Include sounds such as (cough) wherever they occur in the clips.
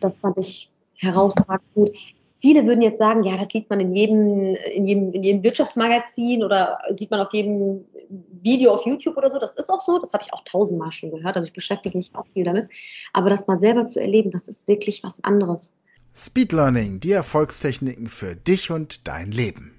das fand ich herausragend gut. Viele würden jetzt sagen, ja, das liest man in jedem, in jedem, in jedem Wirtschaftsmagazin oder sieht man auf jedem Video auf YouTube oder so. Das ist auch so. Das habe ich auch tausendmal schon gehört. Also ich beschäftige mich auch viel damit. Aber das mal selber zu erleben, das ist wirklich was anderes. Speed Learning, die Erfolgstechniken für dich und dein Leben.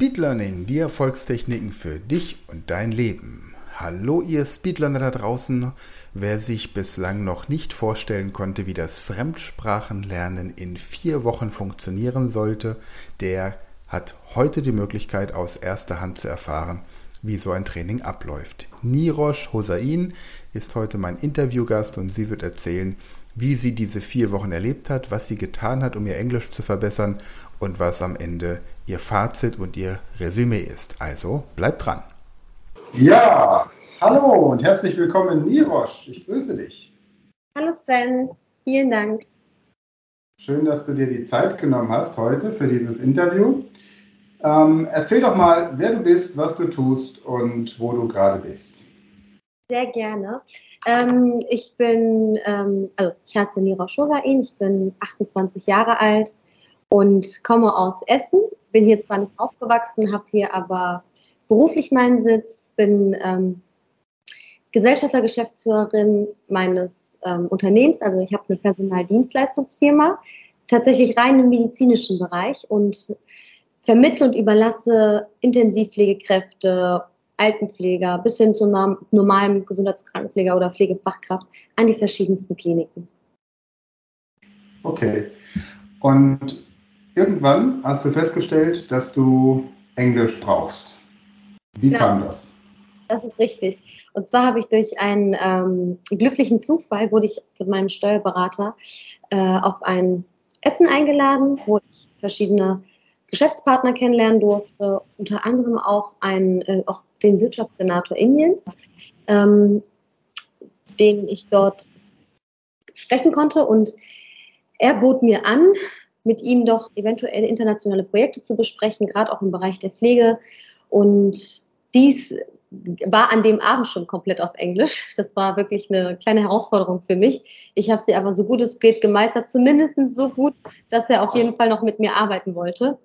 Speed Learning, die Erfolgstechniken für dich und dein Leben. Hallo ihr Speedlearner da draußen. Wer sich bislang noch nicht vorstellen konnte, wie das Fremdsprachenlernen in vier Wochen funktionieren sollte, der hat heute die Möglichkeit aus erster Hand zu erfahren, wie so ein Training abläuft. Nirosh Hosain ist heute mein Interviewgast und sie wird erzählen, wie sie diese vier Wochen erlebt hat, was sie getan hat, um ihr Englisch zu verbessern und was am Ende Ihr Fazit und Ihr Resümee ist. Also bleibt dran. Ja, hallo und herzlich willkommen, Nirosch. Ich grüße dich. Hallo Sven, vielen Dank. Schön, dass du dir die Zeit genommen hast heute für dieses Interview. Ähm, erzähl doch mal, wer du bist, was du tust und wo du gerade bist. Sehr gerne. Ähm, ich bin, ähm, also ich heiße Nira Shosain, ich bin 28 Jahre alt und komme aus Essen bin hier zwar nicht aufgewachsen, habe hier aber beruflich meinen Sitz, bin ähm, Gesellschafter, Geschäftsführerin meines ähm, Unternehmens. Also ich habe eine Personaldienstleistungsfirma, tatsächlich rein im medizinischen Bereich und vermittle und überlasse Intensivpflegekräfte, Altenpfleger bis hin zu normalem Gesundheitskrankenpfleger oder Pflegefachkraft an die verschiedensten Kliniken. Okay. Und irgendwann hast du festgestellt, dass du Englisch brauchst. Wie genau. kam das? Das ist richtig. Und zwar habe ich durch einen ähm, glücklichen Zufall, wurde ich von meinem Steuerberater äh, auf ein Essen eingeladen, wo ich verschiedene Geschäftspartner kennenlernen durfte, unter anderem auch, einen, äh, auch den Wirtschaftssenator Indiens, ähm, den ich dort sprechen konnte. Und er bot mir an, mit ihm doch eventuell internationale Projekte zu besprechen, gerade auch im Bereich der Pflege. Und dies war an dem Abend schon komplett auf Englisch. Das war wirklich eine kleine Herausforderung für mich. Ich habe sie aber so gut es geht gemeistert, zumindest so gut, dass er auf jeden Fall noch mit mir arbeiten wollte.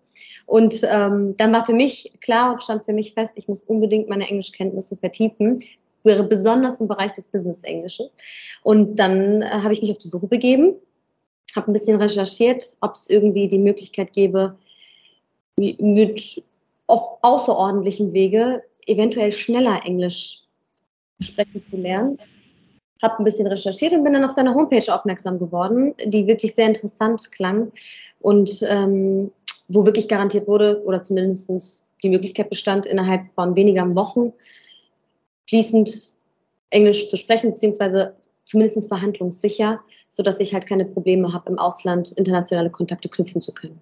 Und ähm, dann war für mich klar und stand für mich fest, ich muss unbedingt meine Englischkenntnisse vertiefen, wäre besonders im Bereich des Business-Englisches. Und dann äh, habe ich mich auf die Suche begeben habe ein bisschen recherchiert, ob es irgendwie die Möglichkeit gäbe, mit auf außerordentlichem Wege eventuell schneller Englisch sprechen zu lernen. Habe ein bisschen recherchiert und bin dann auf deine Homepage aufmerksam geworden, die wirklich sehr interessant klang und ähm, wo wirklich garantiert wurde oder zumindest die Möglichkeit bestand, innerhalb von weniger Wochen fließend Englisch zu sprechen, beziehungsweise zumindest verhandlungssicher, sodass ich halt keine Probleme habe, im Ausland internationale Kontakte knüpfen zu können.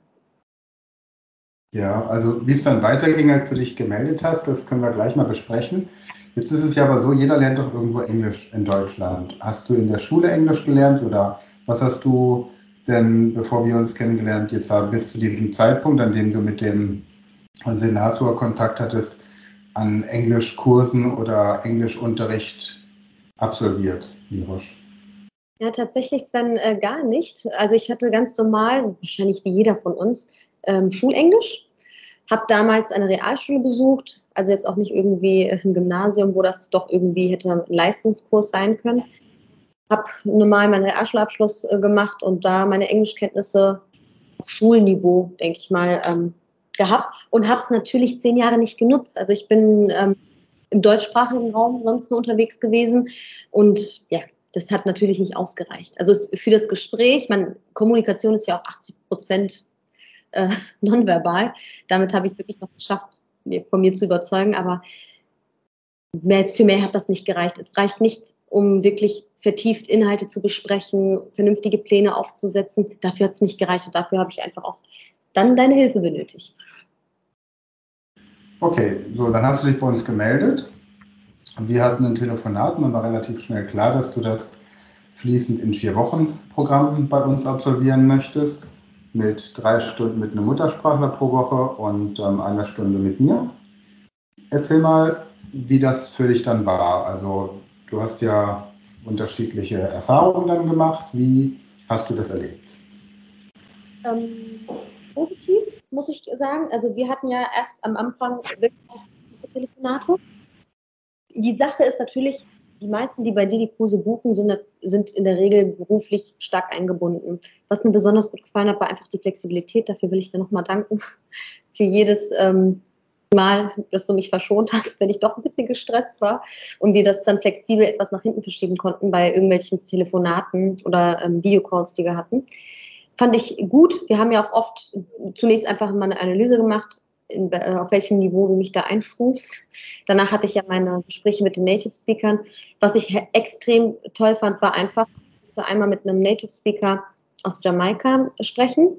Ja, also wie es dann weiterging, als du dich gemeldet hast, das können wir gleich mal besprechen. Jetzt ist es ja aber so, jeder lernt doch irgendwo Englisch in Deutschland. Hast du in der Schule Englisch gelernt oder was hast du denn, bevor wir uns kennengelernt jetzt haben, bis zu diesem Zeitpunkt, an dem du mit dem Senator Kontakt hattest, an Englischkursen oder Englischunterricht absolviert, Mirosch? Ja, tatsächlich, Sven, äh, gar nicht. Also ich hatte ganz normal, wahrscheinlich wie jeder von uns, ähm, Schulenglisch. Habe damals eine Realschule besucht, also jetzt auch nicht irgendwie ein Gymnasium, wo das doch irgendwie hätte ein Leistungskurs sein können. Habe normal meinen Realschulabschluss äh, gemacht und da meine Englischkenntnisse auf Schulniveau, denke ich mal, ähm, gehabt und habe es natürlich zehn Jahre nicht genutzt. Also ich bin ähm, im deutschsprachigen Raum sonst nur unterwegs gewesen. Und ja, das hat natürlich nicht ausgereicht. Also für das Gespräch, man, Kommunikation ist ja auch 80 Prozent äh, (laughs) nonverbal. Damit habe ich es wirklich noch geschafft, von mir zu überzeugen. Aber mehr, für mehr hat das nicht gereicht. Es reicht nicht, um wirklich vertieft Inhalte zu besprechen, vernünftige Pläne aufzusetzen. Dafür hat es nicht gereicht und dafür habe ich einfach auch dann deine Hilfe benötigt. Okay, so, dann hast du dich bei uns gemeldet. Wir hatten ein Telefonat und dann war relativ schnell klar, dass du das fließend in vier Wochen Programm bei uns absolvieren möchtest. mit drei Stunden mit einem Muttersprachler pro Woche und ähm, einer Stunde mit mir. Erzähl mal, wie das für dich dann war. Also du hast ja unterschiedliche Erfahrungen dann gemacht. Wie hast du das erlebt? Ähm, positiv, muss ich sagen. Also wir hatten ja erst am Anfang wirklich Telefonate. Die Sache ist natürlich, die meisten, die bei dir die Kurse buchen, sind, sind in der Regel beruflich stark eingebunden. Was mir besonders gut gefallen hat, war einfach die Flexibilität. Dafür will ich dir nochmal danken. (laughs) Für jedes ähm, Mal, dass du mich verschont hast, wenn ich doch ein bisschen gestresst war und wir das dann flexibel etwas nach hinten verschieben konnten bei irgendwelchen Telefonaten oder ähm, Videocalls, die wir hatten. Fand ich gut. Wir haben ja auch oft zunächst einfach mal eine Analyse gemacht, in, äh, auf welchem Niveau du mich da einstufst. Danach hatte ich ja meine Gespräche mit den Native Speakern. Was ich extrem toll fand, war einfach, einmal mit einem Native Speaker aus Jamaika sprechen,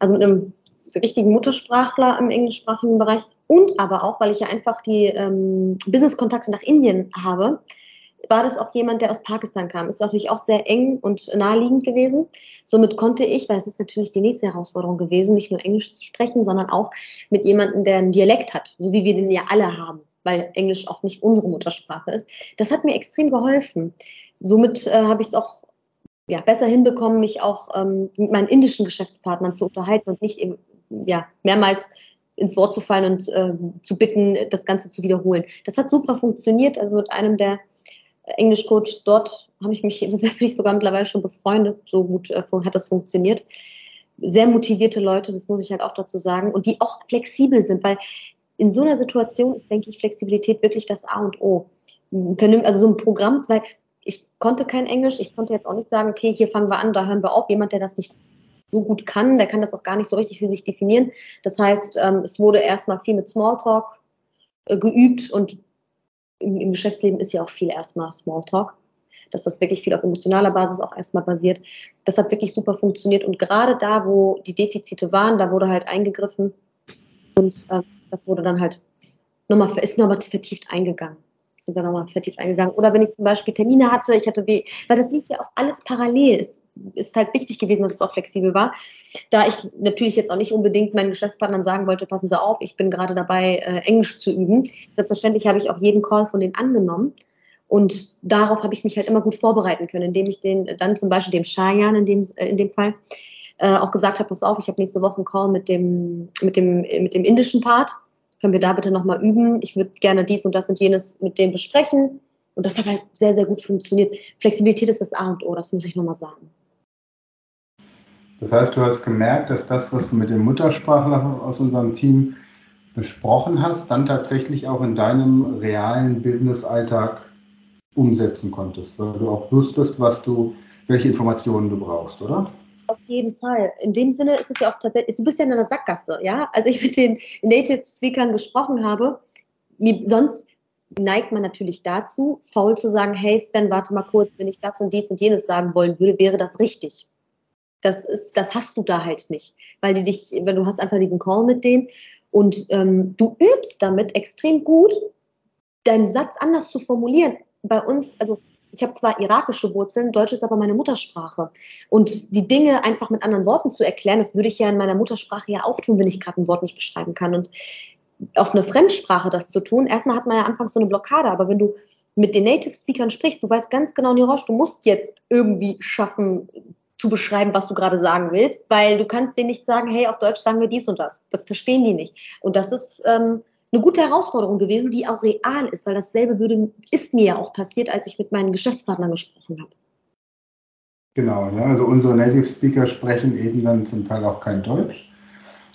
also mit einem richtigen Muttersprachler im englischsprachigen Bereich und aber auch, weil ich ja einfach die ähm, Business-Kontakte nach Indien habe, war das auch jemand, der aus Pakistan kam. Ist natürlich auch sehr eng und naheliegend gewesen. Somit konnte ich, weil es ist natürlich die nächste Herausforderung gewesen, nicht nur Englisch zu sprechen, sondern auch mit jemandem, der einen Dialekt hat, so wie wir den ja alle haben, weil Englisch auch nicht unsere Muttersprache ist. Das hat mir extrem geholfen. Somit äh, habe ich es auch ja, besser hinbekommen, mich auch ähm, mit meinen indischen Geschäftspartnern zu unterhalten und nicht eben, ja, mehrmals ins Wort zu fallen und äh, zu bitten, das Ganze zu wiederholen. Das hat super funktioniert. Also mit einem der Englischcoaches dort habe ich mich, (laughs) bin ich sogar mittlerweile schon befreundet, so gut äh, hat das funktioniert. Sehr motivierte Leute, das muss ich halt auch dazu sagen, und die auch flexibel sind, weil in so einer Situation ist, denke ich, Flexibilität wirklich das A und O. Also so ein Programm, weil ich konnte kein Englisch, ich konnte jetzt auch nicht sagen, okay, hier fangen wir an, da hören wir auf. Jemand, der das nicht so gut kann, der kann das auch gar nicht so richtig für sich definieren. Das heißt, ähm, es wurde erstmal viel mit Smalltalk äh, geübt und im, im Geschäftsleben ist ja auch viel erstmal Smalltalk, dass das wirklich viel auf emotionaler Basis auch erstmal basiert. Das hat wirklich super funktioniert und gerade da, wo die Defizite waren, da wurde halt eingegriffen und äh, das wurde dann halt nochmal, ist nochmal vertieft eingegangen sind nochmal vertieft eingegangen. Oder wenn ich zum Beispiel Termine hatte, ich hatte weh, weil das liegt ja auch alles parallel. Es ist halt wichtig gewesen, dass es auch flexibel war. Da ich natürlich jetzt auch nicht unbedingt meinen Geschäftspartnern sagen wollte, passen Sie auf, ich bin gerade dabei, äh, Englisch zu üben. Selbstverständlich habe ich auch jeden Call von denen angenommen. Und darauf habe ich mich halt immer gut vorbereiten können, indem ich den dann zum Beispiel dem Shayan in dem, äh, in dem Fall äh, auch gesagt habe, pass auf, ich habe nächste Woche einen Call mit dem, mit dem, mit dem indischen Part können wir da bitte nochmal üben? Ich würde gerne dies und das und jenes mit dem besprechen. Und das hat halt sehr, sehr gut funktioniert. Flexibilität ist das A und O, das muss ich nochmal sagen. Das heißt, du hast gemerkt, dass das, was du mit dem Muttersprachler aus unserem Team besprochen hast, dann tatsächlich auch in deinem realen Business-Alltag umsetzen konntest, weil du auch wusstest, was du, welche Informationen du brauchst, oder? Auf jeden Fall. In dem Sinne ist es ja auch tatsächlich, ist ein bisschen in einer Sackgasse, ja. Als ich mit den Native Speakern gesprochen habe, sonst neigt man natürlich dazu, faul zu sagen, hey Sven, warte mal kurz, wenn ich das und dies und jenes sagen wollen würde, wäre das richtig. Das ist, das hast du da halt nicht, weil die dich, weil du hast einfach diesen Call mit denen und ähm, du übst damit extrem gut, deinen Satz anders zu formulieren. Bei uns, also ich habe zwar irakische Wurzeln, Deutsch ist aber meine Muttersprache. Und die Dinge einfach mit anderen Worten zu erklären, das würde ich ja in meiner Muttersprache ja auch tun, wenn ich gerade ein Wort nicht beschreiben kann. Und auf eine Fremdsprache das zu tun, erstmal hat man ja anfangs so eine Blockade, aber wenn du mit den Native Speakern sprichst, du weißt ganz genau, Nirosh, du musst jetzt irgendwie schaffen, zu beschreiben, was du gerade sagen willst, weil du kannst denen nicht sagen, hey, auf Deutsch sagen wir dies und das. Das verstehen die nicht. Und das ist ähm, eine gute Herausforderung gewesen, die auch real ist, weil dasselbe würde, ist mir ja auch passiert, als ich mit meinen Geschäftspartnern gesprochen habe. Genau, ja, also unsere Native Speaker sprechen eben dann zum Teil auch kein Deutsch.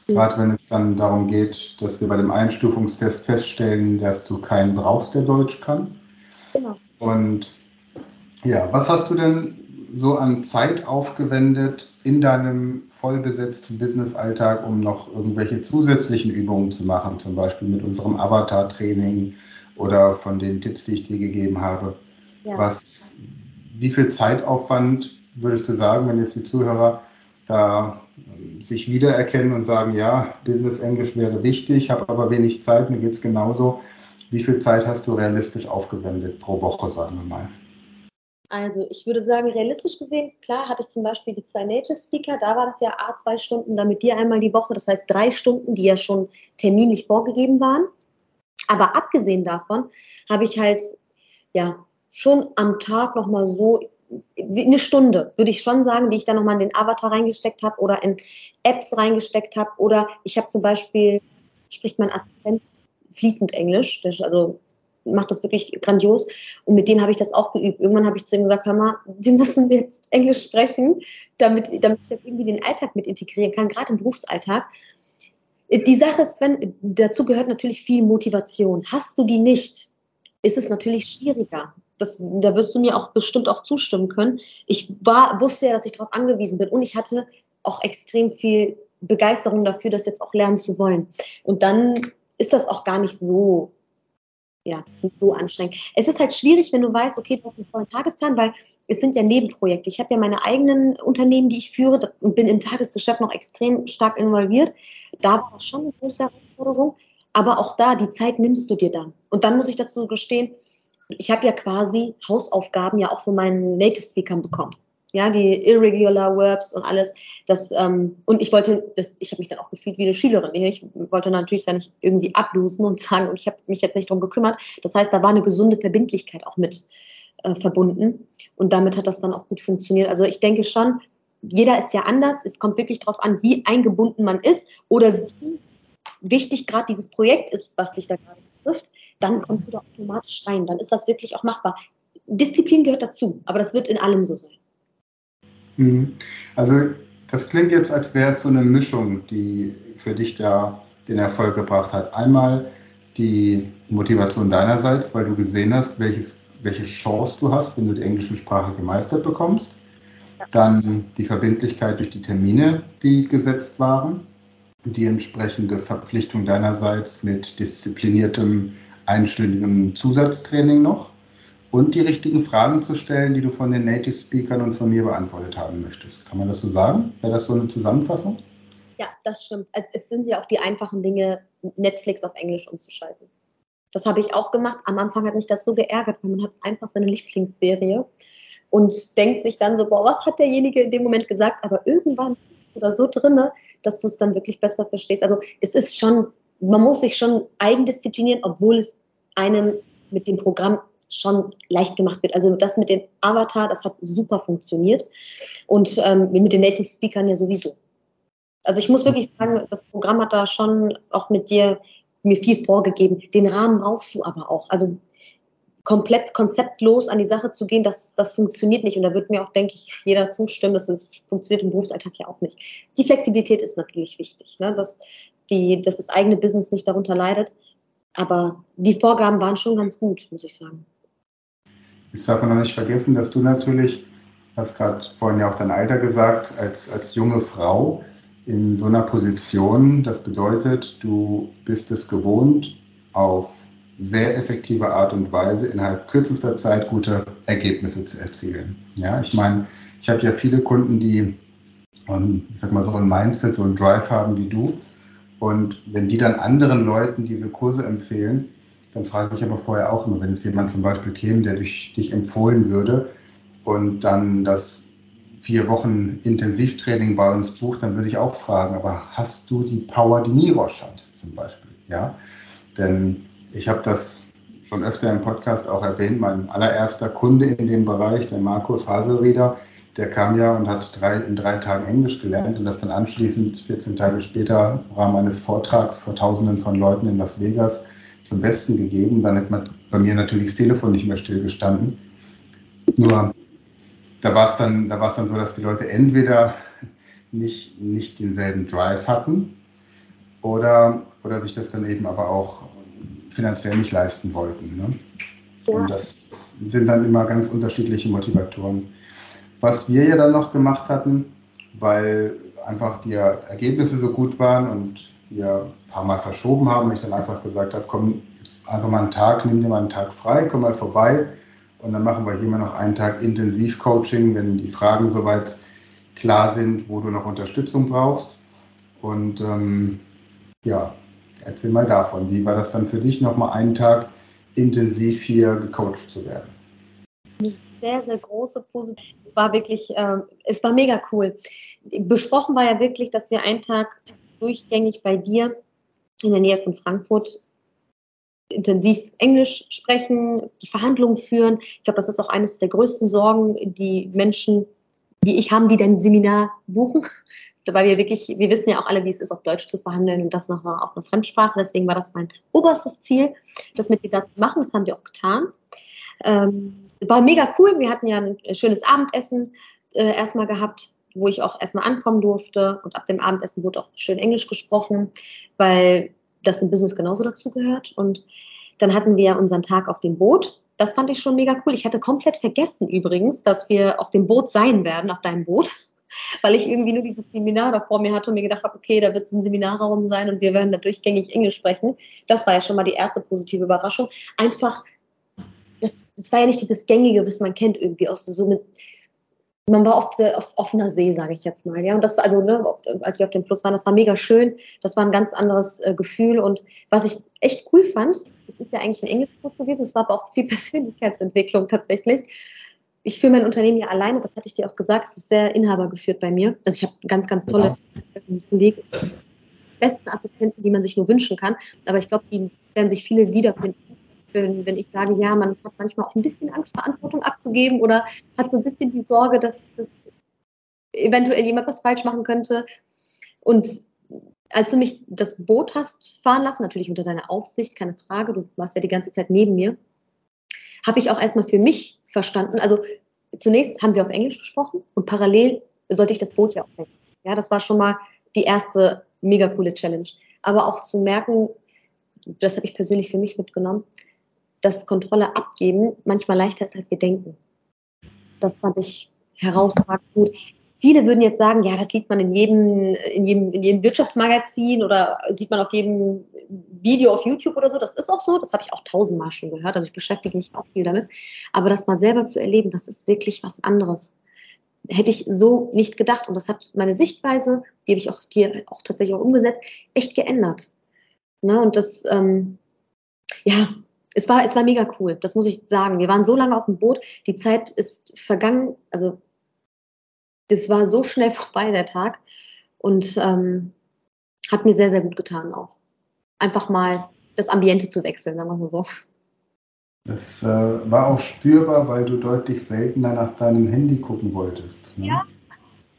Mhm. Gerade wenn es dann darum geht, dass wir bei dem Einstufungstest feststellen, dass du keinen brauchst, der Deutsch kann. Genau. Und ja, was hast du denn so an Zeit aufgewendet in deinem vollbesetzten Business-Alltag, um noch irgendwelche zusätzlichen Übungen zu machen, zum Beispiel mit unserem Avatar-Training oder von den Tipps, die ich dir gegeben habe? Ja. Was, wie viel Zeitaufwand würdest du sagen, wenn jetzt die Zuhörer da ähm, sich wiedererkennen und sagen, ja, Business Englisch wäre wichtig, habe aber wenig Zeit, mir geht es genauso. Wie viel Zeit hast du realistisch aufgewendet pro Woche, sagen wir mal? Also ich würde sagen, realistisch gesehen, klar hatte ich zum Beispiel die zwei Native Speaker, da war das ja A, zwei Stunden, dann mit dir einmal die Woche, das heißt drei Stunden, die ja schon terminlich vorgegeben waren. Aber abgesehen davon habe ich halt ja schon am Tag nochmal so eine Stunde, würde ich schon sagen, die ich dann nochmal in den Avatar reingesteckt habe oder in Apps reingesteckt habe. Oder ich habe zum Beispiel, spricht mein Assistent fließend Englisch, also macht das wirklich grandios. Und mit dem habe ich das auch geübt. Irgendwann habe ich zu ihm gesagt, hör mal, wir müssen jetzt Englisch sprechen, damit, damit ich das irgendwie den Alltag mit integrieren kann, gerade im Berufsalltag. Die Sache ist, Sven, dazu gehört natürlich viel Motivation. Hast du die nicht, ist es natürlich schwieriger. Das, da wirst du mir auch bestimmt auch zustimmen können. Ich war, wusste ja, dass ich darauf angewiesen bin und ich hatte auch extrem viel Begeisterung dafür, das jetzt auch lernen zu wollen. Und dann ist das auch gar nicht so ja, so anstrengend. Es ist halt schwierig, wenn du weißt, okay, du hast einen vollen Tagesplan, weil es sind ja Nebenprojekte. Ich habe ja meine eigenen Unternehmen, die ich führe und bin im Tagesgeschäft noch extrem stark involviert. Da war das schon eine große Herausforderung. Aber auch da, die Zeit nimmst du dir dann. Und dann muss ich dazu gestehen, ich habe ja quasi Hausaufgaben ja auch von meinen Native Speakern bekommen ja, die Irregular Verbs und alles. Das, ähm, und ich wollte, das, ich habe mich dann auch gefühlt wie eine Schülerin. Ich wollte natürlich da nicht irgendwie ablosen und sagen, und ich habe mich jetzt nicht darum gekümmert. Das heißt, da war eine gesunde Verbindlichkeit auch mit äh, verbunden. Und damit hat das dann auch gut funktioniert. Also ich denke schon, jeder ist ja anders. Es kommt wirklich darauf an, wie eingebunden man ist oder wie wichtig gerade dieses Projekt ist, was dich da gerade betrifft. Dann kommst du da automatisch rein. Dann ist das wirklich auch machbar. Disziplin gehört dazu, aber das wird in allem so sein. Mhm. Also das klingt jetzt, als wäre es so eine Mischung, die für dich da den Erfolg gebracht hat. Einmal die Motivation deinerseits, weil du gesehen hast, welches, welche Chance du hast, wenn du die englische Sprache gemeistert bekommst. Dann die Verbindlichkeit durch die Termine, die gesetzt waren. Die entsprechende Verpflichtung deinerseits mit diszipliniertem einstündigem Zusatztraining noch und die richtigen Fragen zu stellen, die du von den Native Speakern und von mir beantwortet haben möchtest. Kann man das so sagen? Wäre das so eine Zusammenfassung? Ja, das stimmt. Es sind ja auch die einfachen Dinge, Netflix auf Englisch umzuschalten. Das habe ich auch gemacht. Am Anfang hat mich das so geärgert, weil man hat einfach seine Lieblingsserie und denkt sich dann so, boah, was hat derjenige in dem Moment gesagt? Aber irgendwann bist du da so drinne, dass du es dann wirklich besser verstehst. Also es ist schon, man muss sich schon eigendisziplinieren, obwohl es einem mit dem Programm schon leicht gemacht wird. Also das mit dem Avatar, das hat super funktioniert und ähm, mit den Native Speakern ja sowieso. Also ich muss wirklich sagen, das Programm hat da schon auch mit dir mir viel vorgegeben. Den Rahmen brauchst du aber auch. Also komplett konzeptlos an die Sache zu gehen, das, das funktioniert nicht. Und da wird mir auch, denke ich, jeder zustimmen, dass es funktioniert im Berufsalltag ja auch nicht. Die Flexibilität ist natürlich wichtig, ne? dass, die, dass das eigene Business nicht darunter leidet. Aber die Vorgaben waren schon ganz gut, muss ich sagen. Jetzt darf man noch nicht vergessen, dass du natürlich, hast gerade vorhin ja auch dein Alter gesagt, als, als junge Frau in so einer Position, das bedeutet, du bist es gewohnt, auf sehr effektive Art und Weise innerhalb kürzester Zeit gute Ergebnisse zu erzielen. Ja, ich meine, ich habe ja viele Kunden, die, ähm, ich sag mal, so ein Mindset, so ein Drive haben wie du. Und wenn die dann anderen Leuten diese Kurse empfehlen, dann frage ich aber vorher auch immer, wenn jetzt jemand zum Beispiel käme, der durch dich empfohlen würde und dann das vier Wochen Intensivtraining bei uns bucht, dann würde ich auch fragen, aber hast du die Power, die Mirosch hat zum Beispiel? Ja, denn ich habe das schon öfter im Podcast auch erwähnt, mein allererster Kunde in dem Bereich, der Markus Haselrieder, der kam ja und hat drei, in drei Tagen Englisch gelernt und das dann anschließend 14 Tage später im Rahmen eines Vortrags vor Tausenden von Leuten in Las Vegas zum Besten gegeben. Dann hat man bei mir natürlich das Telefon nicht mehr stillgestanden. Nur da war es dann, da war es dann so, dass die Leute entweder nicht, nicht denselben Drive hatten oder, oder sich das dann eben aber auch finanziell nicht leisten wollten. Ne? Ja. Und das sind dann immer ganz unterschiedliche Motivatoren. Was wir ja dann noch gemacht hatten, weil einfach die Ergebnisse so gut waren und wir ein paar Mal verschoben haben. Ich dann einfach gesagt habe, komm, jetzt einfach mal einen Tag, nimm dir mal einen Tag frei, komm mal vorbei. Und dann machen wir hier mal noch einen Tag Intensivcoaching, wenn die Fragen soweit klar sind, wo du noch Unterstützung brauchst. Und ähm, ja, erzähl mal davon. Wie war das dann für dich, nochmal einen Tag intensiv hier gecoacht zu werden? sehr, sehr große positive. Es war wirklich, äh, es war mega cool. Besprochen war ja wirklich, dass wir einen Tag durchgängig bei dir in der Nähe von Frankfurt intensiv Englisch sprechen, die Verhandlungen führen. Ich glaube, das ist auch eines der größten Sorgen, die Menschen, die ich haben, die dein Seminar buchen. (laughs) Weil wir wirklich, wir wissen ja auch alle, wie es ist, auf Deutsch zu verhandeln und das noch auf einer Fremdsprache. Deswegen war das mein oberstes Ziel, das mit dir da zu machen. Das haben wir auch getan. Ähm, war mega cool. Wir hatten ja ein schönes Abendessen äh, erstmal gehabt, wo ich auch erstmal ankommen durfte. Und ab dem Abendessen wurde auch schön Englisch gesprochen, weil das im Business genauso dazu gehört. Und dann hatten wir unseren Tag auf dem Boot. Das fand ich schon mega cool. Ich hatte komplett vergessen übrigens, dass wir auf dem Boot sein werden, auf deinem Boot, (laughs) weil ich irgendwie nur dieses Seminar da vor mir hatte und mir gedacht habe, okay, da wird es ein Seminarraum sein und wir werden da durchgängig Englisch sprechen. Das war ja schon mal die erste positive Überraschung. Einfach, das, das war ja nicht dieses Gängige, was man kennt irgendwie aus so mit man war auf, auf offener See, sage ich jetzt mal. Ja, und das war also, ne, als wir auf dem Fluss waren, das war mega schön. Das war ein ganz anderes äh, Gefühl. Und was ich echt cool fand, es ist ja eigentlich ein Englischkurs gewesen, es war aber auch viel (laughs) Persönlichkeitsentwicklung tatsächlich. Ich führe mein Unternehmen ja alleine, das hatte ich dir auch gesagt, es ist sehr inhabergeführt bei mir. Also ich habe ganz, ganz tolle ja. Kollegen, besten Assistenten, die man sich nur wünschen kann. Aber ich glaube, es werden sich viele wiederfinden wenn, wenn ich sage, ja, man hat manchmal auch ein bisschen Angst, Verantwortung abzugeben oder hat so ein bisschen die Sorge, dass, dass eventuell jemand was falsch machen könnte. Und als du mich das Boot hast fahren lassen, natürlich unter deiner Aufsicht, keine Frage, du warst ja die ganze Zeit neben mir, habe ich auch erstmal für mich verstanden. Also zunächst haben wir auf Englisch gesprochen und parallel sollte ich das Boot ja auch. Ja, das war schon mal die erste mega coole Challenge. Aber auch zu merken, das habe ich persönlich für mich mitgenommen, dass Kontrolle abgeben manchmal leichter ist, als wir denken. Das fand ich herausragend gut. Viele würden jetzt sagen, ja, das liest man in jedem, in jedem, in jedem Wirtschaftsmagazin oder sieht man auf jedem Video auf YouTube oder so. Das ist auch so. Das habe ich auch tausendmal schon gehört. Also ich beschäftige mich auch viel damit. Aber das mal selber zu erleben, das ist wirklich was anderes. Hätte ich so nicht gedacht. Und das hat meine Sichtweise, die habe ich auch hier auch tatsächlich auch umgesetzt, echt geändert. Ne? Und das, ähm, ja, es war, es war mega cool, das muss ich sagen. Wir waren so lange auf dem Boot, die Zeit ist vergangen, also das war so schnell (laughs) vorbei, der Tag. Und ähm, hat mir sehr, sehr gut getan auch. Einfach mal das Ambiente zu wechseln, sagen wir mal so. Das äh, war auch spürbar, weil du deutlich seltener nach deinem Handy gucken wolltest. Ne? Ja.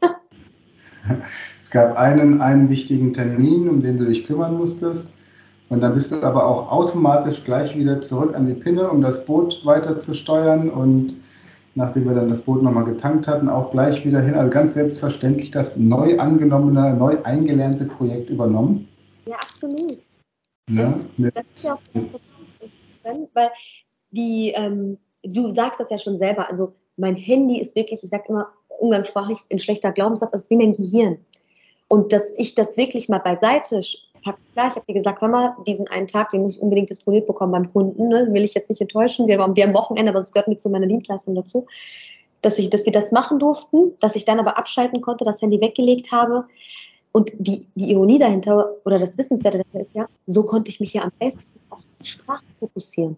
(laughs) es gab einen, einen wichtigen Termin, um den du dich kümmern musstest. Und dann bist du aber auch automatisch gleich wieder zurück an die Pinne, um das Boot weiter zu steuern. Und nachdem wir dann das Boot nochmal getankt hatten, auch gleich wieder hin. Also ganz selbstverständlich das neu angenommene, neu eingelernte Projekt übernommen. Ja, absolut. Ja, das ist ja auch interessant, weil die, ähm, du sagst das ja schon selber, also mein Handy ist wirklich, ich sage immer umgangssprachlich, ein schlechter Glaubenssatz, das ist wie mein Gehirn. Und dass ich das wirklich mal beiseite Klar, ich habe dir gesagt, hör mal, diesen einen Tag, den muss ich unbedingt disponiert bekommen beim Kunden. Ne? Will ich jetzt nicht enttäuschen. Wir, wir haben Wochenende, aber es gehört mit zu meiner Dienstleistung dazu. Dass, ich, dass wir das machen durften, dass ich dann aber abschalten konnte, das Handy weggelegt habe. Und die, die Ironie dahinter oder das Wissenswerte dahinter ist ja, so konnte ich mich ja am besten auf die Sprache fokussieren.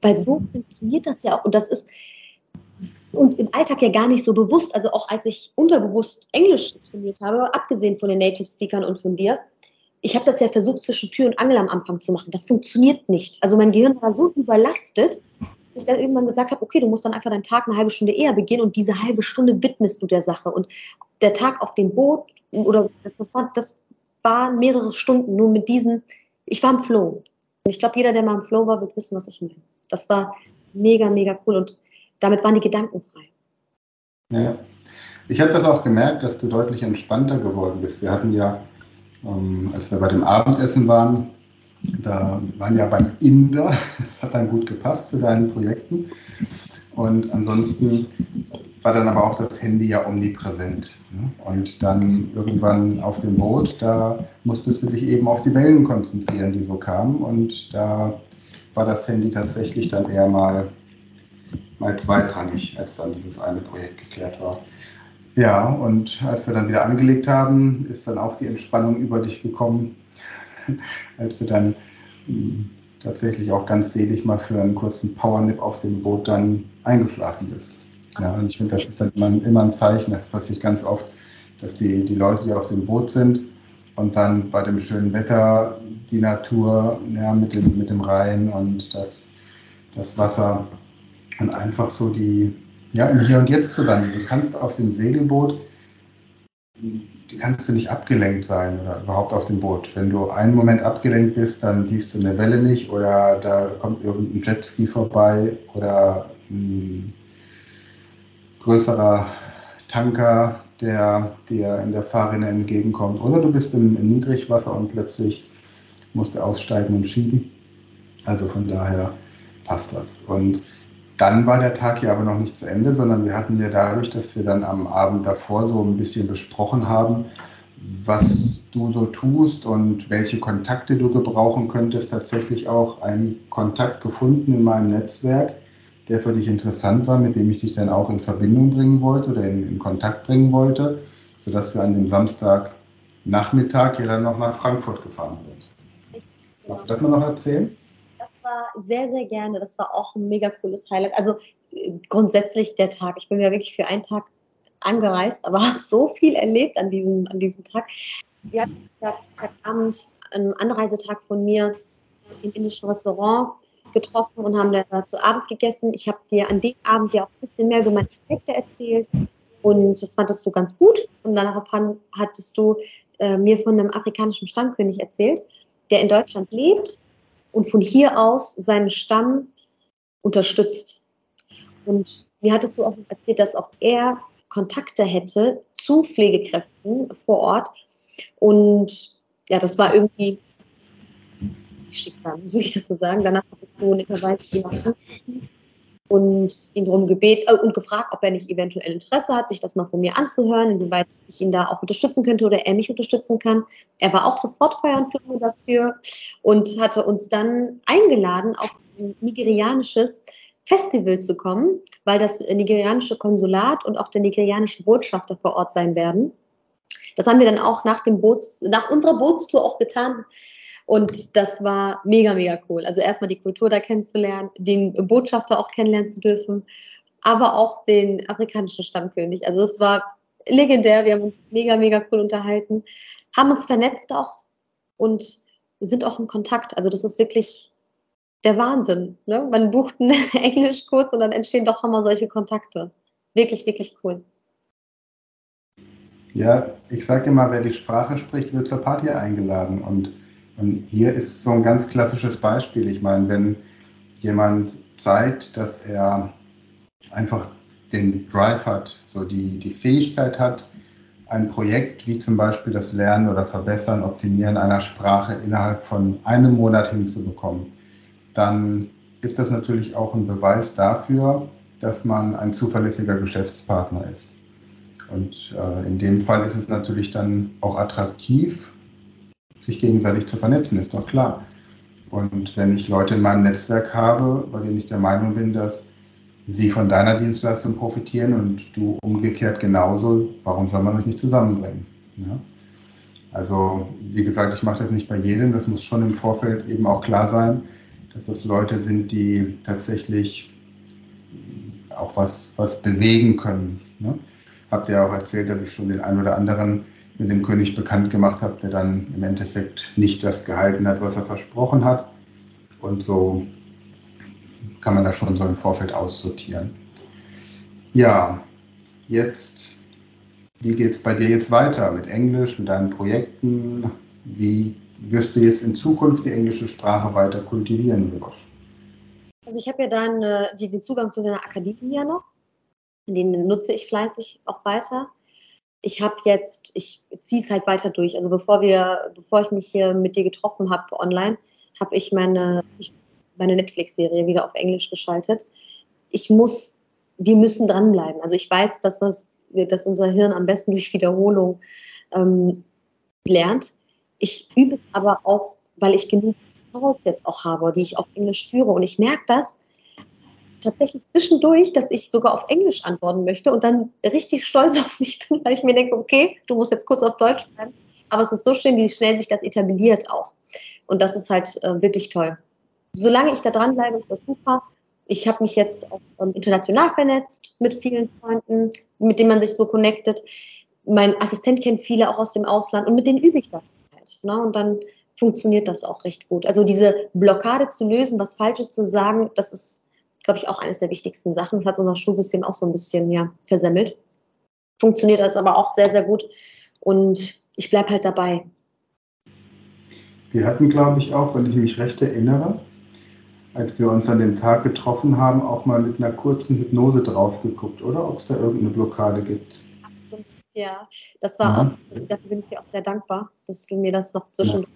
Weil so funktioniert das ja auch. Und das ist uns im Alltag ja gar nicht so bewusst. Also auch als ich unterbewusst Englisch trainiert habe, abgesehen von den Native Speakern und von dir, ich habe das ja versucht, zwischen Tür und Angel am Anfang zu machen. Das funktioniert nicht. Also mein Gehirn war so überlastet, dass ich dann irgendwann gesagt habe, okay, du musst dann einfach deinen Tag eine halbe Stunde eher beginnen und diese halbe Stunde widmest du der Sache. Und der Tag auf dem Boot, oder das, war, das waren mehrere Stunden nur mit diesen, ich war im Flow. Und ich glaube, jeder, der mal im Flow war, wird wissen, was ich meine. Das war mega, mega cool und damit waren die Gedanken frei. Ja, ich habe das auch gemerkt, dass du deutlich entspannter geworden bist. Wir hatten ja ähm, als wir bei dem Abendessen waren, da waren ja beim Inder, (laughs) das hat dann gut gepasst zu deinen Projekten. Und ansonsten war dann aber auch das Handy ja omnipräsent. Ne? Und dann irgendwann auf dem Boot, da musstest du dich eben auf die Wellen konzentrieren, die so kamen. Und da war das Handy tatsächlich dann eher mal, mal zweitrangig, als dann dieses eine Projekt geklärt war. Ja, und als wir dann wieder angelegt haben, ist dann auch die Entspannung über dich gekommen, (laughs) als du dann mh, hm, tatsächlich auch ganz selig mal für einen kurzen Powernip auf dem Boot dann eingeschlafen bist. Ja, und ich finde, das ist dann immer, immer ein Zeichen, das passiert ganz oft, dass die, die Leute, die auf dem Boot sind und dann bei dem schönen Wetter die Natur ja, mit, dem, mit dem Rhein und das, das Wasser und einfach so die, ja, im Hier und Jetzt zu sein. Du kannst auf dem Segelboot, kannst du nicht abgelenkt sein oder überhaupt auf dem Boot. Wenn du einen Moment abgelenkt bist, dann siehst du eine Welle nicht oder da kommt irgendein Jetski vorbei oder ein größerer Tanker, der dir in der Fahrrinne entgegenkommt. Oder du bist im, im Niedrigwasser und plötzlich musst du aussteigen und schieben. Also von daher passt das. Und dann war der Tag ja aber noch nicht zu Ende, sondern wir hatten ja dadurch, dass wir dann am Abend davor so ein bisschen besprochen haben, was du so tust und welche Kontakte du gebrauchen könntest, tatsächlich auch einen Kontakt gefunden in meinem Netzwerk, der für dich interessant war, mit dem ich dich dann auch in Verbindung bringen wollte oder in, in Kontakt bringen wollte, sodass wir an dem Samstagnachmittag ja dann noch nach Frankfurt gefahren sind. Magst du das mal noch erzählen? War sehr, sehr gerne. Das war auch ein mega cooles Highlight. Also äh, grundsätzlich der Tag. Ich bin ja wirklich für einen Tag angereist, aber (laughs) habe so viel erlebt an diesem, an diesem Tag. Wir hatten Abend, einen Anreisetag von mir im indischen Restaurant getroffen und haben da zu Abend gegessen. Ich habe dir an dem Abend ja auch ein bisschen mehr über meine Projekte erzählt und das fandest du ganz gut. Und danach hattest du äh, mir von einem afrikanischen Stammkönig erzählt, der in Deutschland lebt und von hier aus seinen Stamm unterstützt. Und mir hattest du auch erzählt, dass auch er Kontakte hätte zu Pflegekräften vor Ort. Und ja, das war irgendwie Schicksal, muss ich dazu sagen. Danach hattest du netterweise jemanden angerufen und ihn darum gebeten äh, und gefragt, ob er nicht eventuell Interesse hat, sich das mal von mir anzuhören, inwieweit ich ihn da auch unterstützen könnte oder er mich unterstützen kann. Er war auch sofort Feuer und Flamme dafür und hatte uns dann eingeladen, auf ein nigerianisches Festival zu kommen, weil das nigerianische Konsulat und auch der nigerianische Botschafter vor Ort sein werden. Das haben wir dann auch nach dem Boots, nach unserer Bootstour auch getan. Und das war mega, mega cool. Also erstmal die Kultur da kennenzulernen, den Botschafter auch kennenlernen zu dürfen, aber auch den afrikanischen Stammkönig. Also es war legendär. Wir haben uns mega, mega cool unterhalten, haben uns vernetzt auch und sind auch im Kontakt. Also das ist wirklich der Wahnsinn. Ne? Man bucht einen (laughs) Englischkurs und dann entstehen doch nochmal solche Kontakte. Wirklich, wirklich cool. Ja, ich sage immer, wer die Sprache spricht, wird zur Party eingeladen. Und und hier ist so ein ganz klassisches Beispiel. Ich meine, wenn jemand zeigt, dass er einfach den Drive hat, so die, die Fähigkeit hat, ein Projekt wie zum Beispiel das Lernen oder Verbessern, Optimieren einer Sprache innerhalb von einem Monat hinzubekommen, dann ist das natürlich auch ein Beweis dafür, dass man ein zuverlässiger Geschäftspartner ist. Und äh, in dem Fall ist es natürlich dann auch attraktiv sich gegenseitig zu vernetzen, ist doch klar. Und wenn ich Leute in meinem Netzwerk habe, bei denen ich der Meinung bin, dass sie von deiner Dienstleistung profitieren und du umgekehrt genauso, warum soll man euch nicht zusammenbringen? Ja? Also, wie gesagt, ich mache das nicht bei jedem, das muss schon im Vorfeld eben auch klar sein, dass das Leute sind, die tatsächlich auch was, was bewegen können. Ne? Habt ihr auch erzählt, dass ich schon den einen oder anderen mit dem König bekannt gemacht habe, der dann im Endeffekt nicht das gehalten hat, was er versprochen hat. Und so kann man das schon so im Vorfeld aussortieren. Ja, jetzt, wie geht es bei dir jetzt weiter mit Englisch, mit deinen Projekten? Wie wirst du jetzt in Zukunft die englische Sprache weiter kultivieren, Mirosch? Also ich habe ja dann äh, den Zugang zu deiner Akademie ja noch. Den nutze ich fleißig auch weiter ich habe jetzt, ich ziehe es halt weiter durch. Also bevor wir, bevor ich mich hier mit dir getroffen habe online, habe ich meine, meine Netflix-Serie wieder auf Englisch geschaltet. Ich muss, wir müssen dranbleiben. Also ich weiß, dass das, dass unser Hirn am besten durch Wiederholung ähm, lernt. Ich übe es aber auch, weil ich genug Calls jetzt auch habe, die ich auf Englisch führe. Und ich merke das, tatsächlich zwischendurch, dass ich sogar auf Englisch antworten möchte und dann richtig stolz (laughs) auf mich bin, weil ich mir denke, okay, du musst jetzt kurz auf Deutsch bleiben. Aber es ist so schön, wie schnell sich das etabliert auch. Und das ist halt äh, wirklich toll. Solange ich da dranbleibe, ist das super. Ich habe mich jetzt auch ähm, international vernetzt mit vielen Freunden, mit denen man sich so connectet. Mein Assistent kennt viele auch aus dem Ausland und mit denen übe ich das halt. Ne? Und dann funktioniert das auch recht gut. Also diese Blockade zu lösen, was Falsches zu sagen, das ist, glaube ich, auch eines der wichtigsten Sachen. Das hat unser Schulsystem auch so ein bisschen ja, versemmelt. Funktioniert das aber auch sehr, sehr gut. Und ich bleibe halt dabei. Wir hatten, glaube ich, auch, wenn ich mich recht erinnere, als wir uns an dem Tag getroffen haben, auch mal mit einer kurzen Hypnose drauf geguckt, oder? Ob es da irgendeine Blockade gibt. Absolut, ja. Das war ja. auch, dafür bin ich dir auch sehr dankbar, dass du mir das noch zwischen. Ja.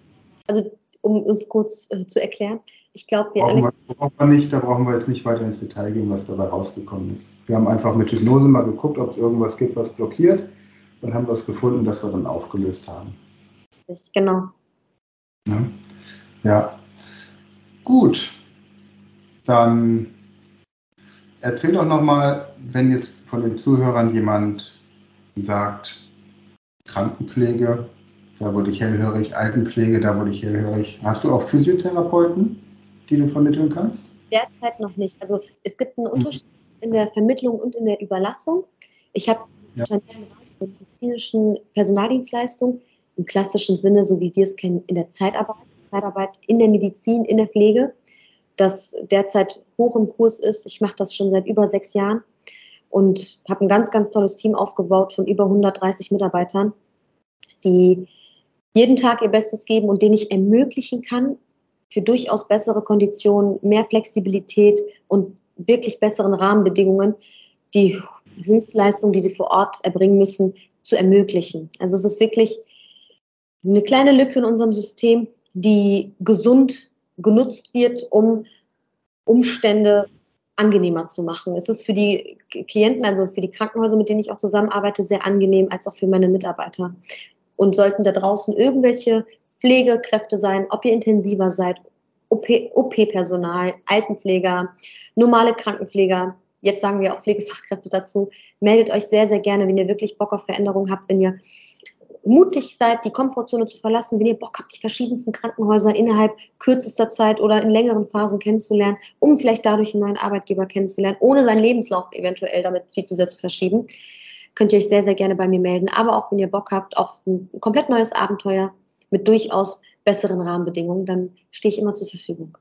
Also, um es kurz äh, zu erklären, ich glaube, wir brauchen alle. Wir, brauchen wir nicht, da brauchen wir jetzt nicht weiter ins Detail gehen, was dabei rausgekommen ist. Wir haben einfach mit Hypnose mal geguckt, ob es irgendwas gibt, was blockiert. Dann haben es gefunden, das wir dann aufgelöst haben. Richtig, genau. Ja. ja. Gut, dann erzähl doch nochmal, wenn jetzt von den Zuhörern jemand sagt, Krankenpflege, da wurde ich hellhörig, Altenpflege, da wurde ich hellhörig. Hast du auch Physiotherapeuten, die du vermitteln kannst? Derzeit noch nicht. Also es gibt einen Unterschied mhm. in der Vermittlung und in der Überlassung. Ich habe ja. medizinischen Personaldienstleistung im klassischen Sinne, so wie wir es kennen, in der Zeitarbeit, Zeitarbeit in der Medizin, in der Pflege das derzeit hoch im Kurs ist. Ich mache das schon seit über sechs Jahren und habe ein ganz, ganz tolles Team aufgebaut von über 130 Mitarbeitern, die jeden Tag ihr Bestes geben und denen ich ermöglichen kann, für durchaus bessere Konditionen, mehr Flexibilität und wirklich besseren Rahmenbedingungen die Höchstleistung, die sie vor Ort erbringen müssen, zu ermöglichen. Also es ist wirklich eine kleine Lücke in unserem System, die gesund genutzt wird, um Umstände angenehmer zu machen. Es ist für die Klienten, also für die Krankenhäuser, mit denen ich auch zusammenarbeite, sehr angenehm, als auch für meine Mitarbeiter. Und sollten da draußen irgendwelche Pflegekräfte sein, ob ihr intensiver seid, OP-Personal, OP Altenpfleger, normale Krankenpfleger, jetzt sagen wir auch Pflegefachkräfte dazu, meldet euch sehr, sehr gerne, wenn ihr wirklich Bock auf Veränderung habt, wenn ihr mutig seid, die Komfortzone zu verlassen, wenn ihr Bock habt, die verschiedensten Krankenhäuser innerhalb kürzester Zeit oder in längeren Phasen kennenzulernen, um vielleicht dadurch einen neuen Arbeitgeber kennenzulernen, ohne seinen Lebenslauf eventuell damit viel zu sehr zu verschieben, könnt ihr euch sehr, sehr gerne bei mir melden. Aber auch wenn ihr Bock habt auf ein komplett neues Abenteuer mit durchaus besseren Rahmenbedingungen, dann stehe ich immer zur Verfügung.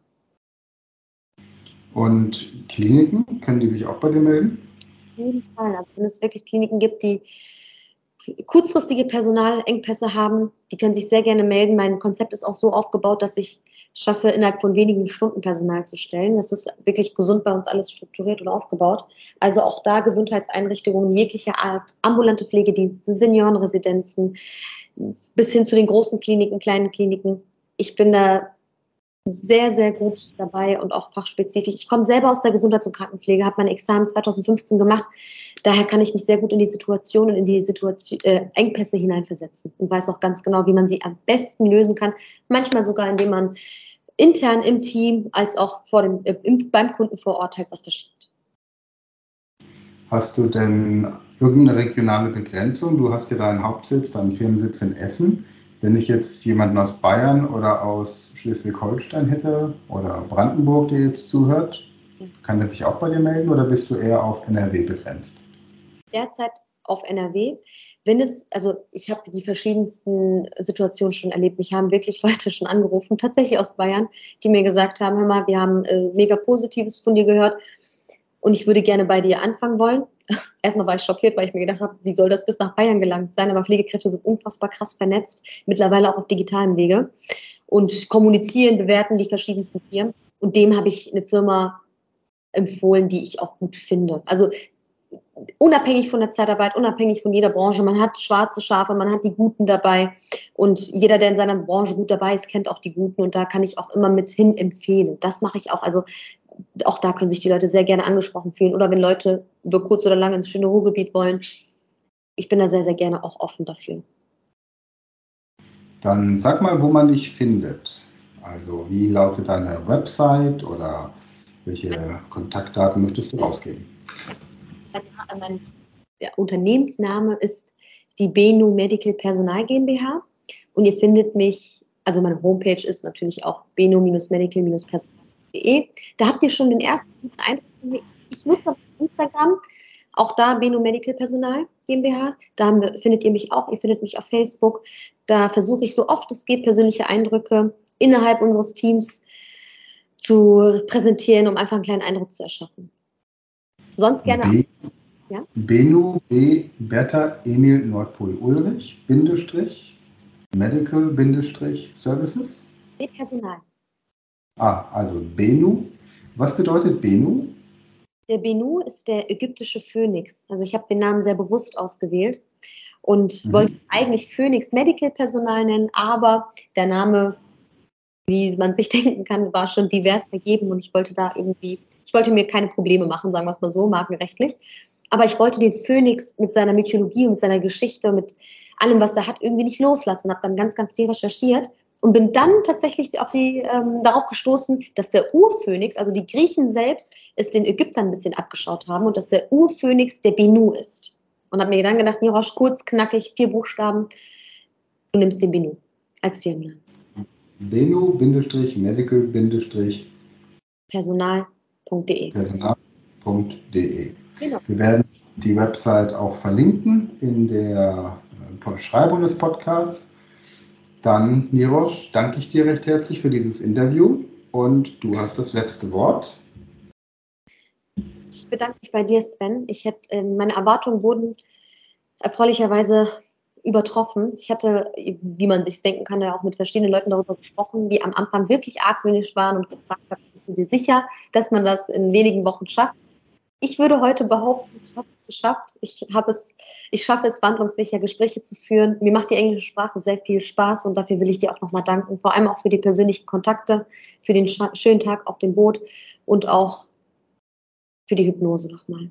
Und Kliniken, können die sich auch bei dir melden? Auf jeden Fall. Also wenn es wirklich Kliniken gibt, die kurzfristige Personalengpässe haben, die können sich sehr gerne melden. Mein Konzept ist auch so aufgebaut, dass ich es schaffe, innerhalb von wenigen Stunden Personal zu stellen. Das ist wirklich gesund bei uns alles strukturiert und aufgebaut. Also auch da Gesundheitseinrichtungen jeglicher Art, ambulante Pflegedienste, Seniorenresidenzen, bis hin zu den großen Kliniken, kleinen Kliniken. Ich bin da sehr, sehr gut dabei und auch fachspezifisch. Ich komme selber aus der Gesundheits- und Krankenpflege, habe mein Examen 2015 gemacht. Daher kann ich mich sehr gut in die Situation und in die Situation, äh, Engpässe hineinversetzen und weiß auch ganz genau, wie man sie am besten lösen kann. Manchmal sogar, indem man intern im Team als auch vor dem, äh, beim Kunden vor Ort halt was. Hast du denn irgendeine regionale Begrenzung? Du hast ja deinen Hauptsitz, deinen Firmensitz in Essen. Wenn ich jetzt jemanden aus Bayern oder aus Schleswig-Holstein hätte oder Brandenburg, der jetzt zuhört, kann der sich auch bei dir melden oder bist du eher auf NRW begrenzt? Derzeit auf NRW. Wenn es, also ich habe die verschiedensten Situationen schon erlebt. Mich haben wirklich (laughs) Leute schon angerufen, tatsächlich aus Bayern, die mir gesagt haben, hör mal, wir haben äh, mega Positives von dir gehört und ich würde gerne bei dir anfangen wollen. (laughs) Erstmal war ich schockiert, weil ich mir gedacht habe, wie soll das bis nach Bayern gelangt sein? Aber Pflegekräfte sind unfassbar krass vernetzt, mittlerweile auch auf digitalem Wege und kommunizieren, bewerten die verschiedensten Firmen. Und dem habe ich eine Firma empfohlen, die ich auch gut finde. Also unabhängig von der Zeitarbeit, unabhängig von jeder Branche. Man hat schwarze Schafe, man hat die Guten dabei. Und jeder, der in seiner Branche gut dabei ist, kennt auch die Guten. Und da kann ich auch immer mit hin empfehlen. Das mache ich auch. Also auch da können sich die Leute sehr gerne angesprochen fühlen. Oder wenn Leute über kurz oder lang ins schöne Ruhrgebiet wollen. Ich bin da sehr, sehr gerne auch offen dafür. Dann sag mal, wo man dich findet. Also wie lautet deine Website oder welche Kontaktdaten möchtest du rausgeben? Mein Unternehmensname ist die Benu Medical Personal GmbH und ihr findet mich, also meine Homepage ist natürlich auch benu-medical-personal. Da habt ihr schon den ersten Eindruck. Ich nutze Instagram, auch da Beno Medical Personal GmbH. Da findet ihr mich auch. Ihr findet mich auf Facebook. Da versuche ich so oft es geht, persönliche Eindrücke innerhalb unseres Teams zu präsentieren, um einfach einen kleinen Eindruck zu erschaffen. Sonst gerne. B ja? Benu B Bertha Emil Nordpol Ulrich Bindestrich Medical Bindestrich Services? B Personal. Ah, also Benu. Was bedeutet Benu? Der Benu ist der ägyptische Phönix. Also ich habe den Namen sehr bewusst ausgewählt und mhm. wollte es eigentlich Phönix Medical Personal nennen, aber der Name, wie man sich (laughs) denken kann, war schon divers vergeben und ich wollte da irgendwie, ich wollte mir keine Probleme machen, sagen wir es mal so, markenrechtlich. Aber ich wollte den Phönix mit seiner Mythologie und mit seiner Geschichte, mit allem, was er hat, irgendwie nicht loslassen. Habe dann ganz, ganz viel recherchiert und bin dann tatsächlich auf die, ähm, darauf gestoßen, dass der Urphönix, also die Griechen selbst, es den Ägyptern ein bisschen abgeschaut haben und dass der Urphönix der Benu ist. Und habe mir dann gedacht, Nirosh, kurz, knackig, vier Buchstaben, du nimmst den Benu als Firmennamen. Benu-medical-personal.de Personal.de genau. Wir werden die Website auch verlinken in der äh, Beschreibung des Podcasts. Dann, Nirosh, danke ich dir recht herzlich für dieses Interview und du hast das letzte Wort. Ich bedanke mich bei dir, Sven. Ich hätte, äh, meine Erwartungen wurden erfreulicherweise übertroffen. Ich hatte, wie man sich denken kann, ja auch mit verschiedenen Leuten darüber gesprochen, die am Anfang wirklich argwöhnisch waren und gefragt haben, bist du dir sicher, dass man das in wenigen Wochen schafft? Ich würde heute behaupten, ich habe es geschafft. Ich habe es, ich schaffe es, wandlungssicher Gespräche zu führen. Mir macht die englische Sprache sehr viel Spaß und dafür will ich dir auch nochmal danken. Vor allem auch für die persönlichen Kontakte, für den schönen Tag auf dem Boot und auch für die Hypnose nochmal.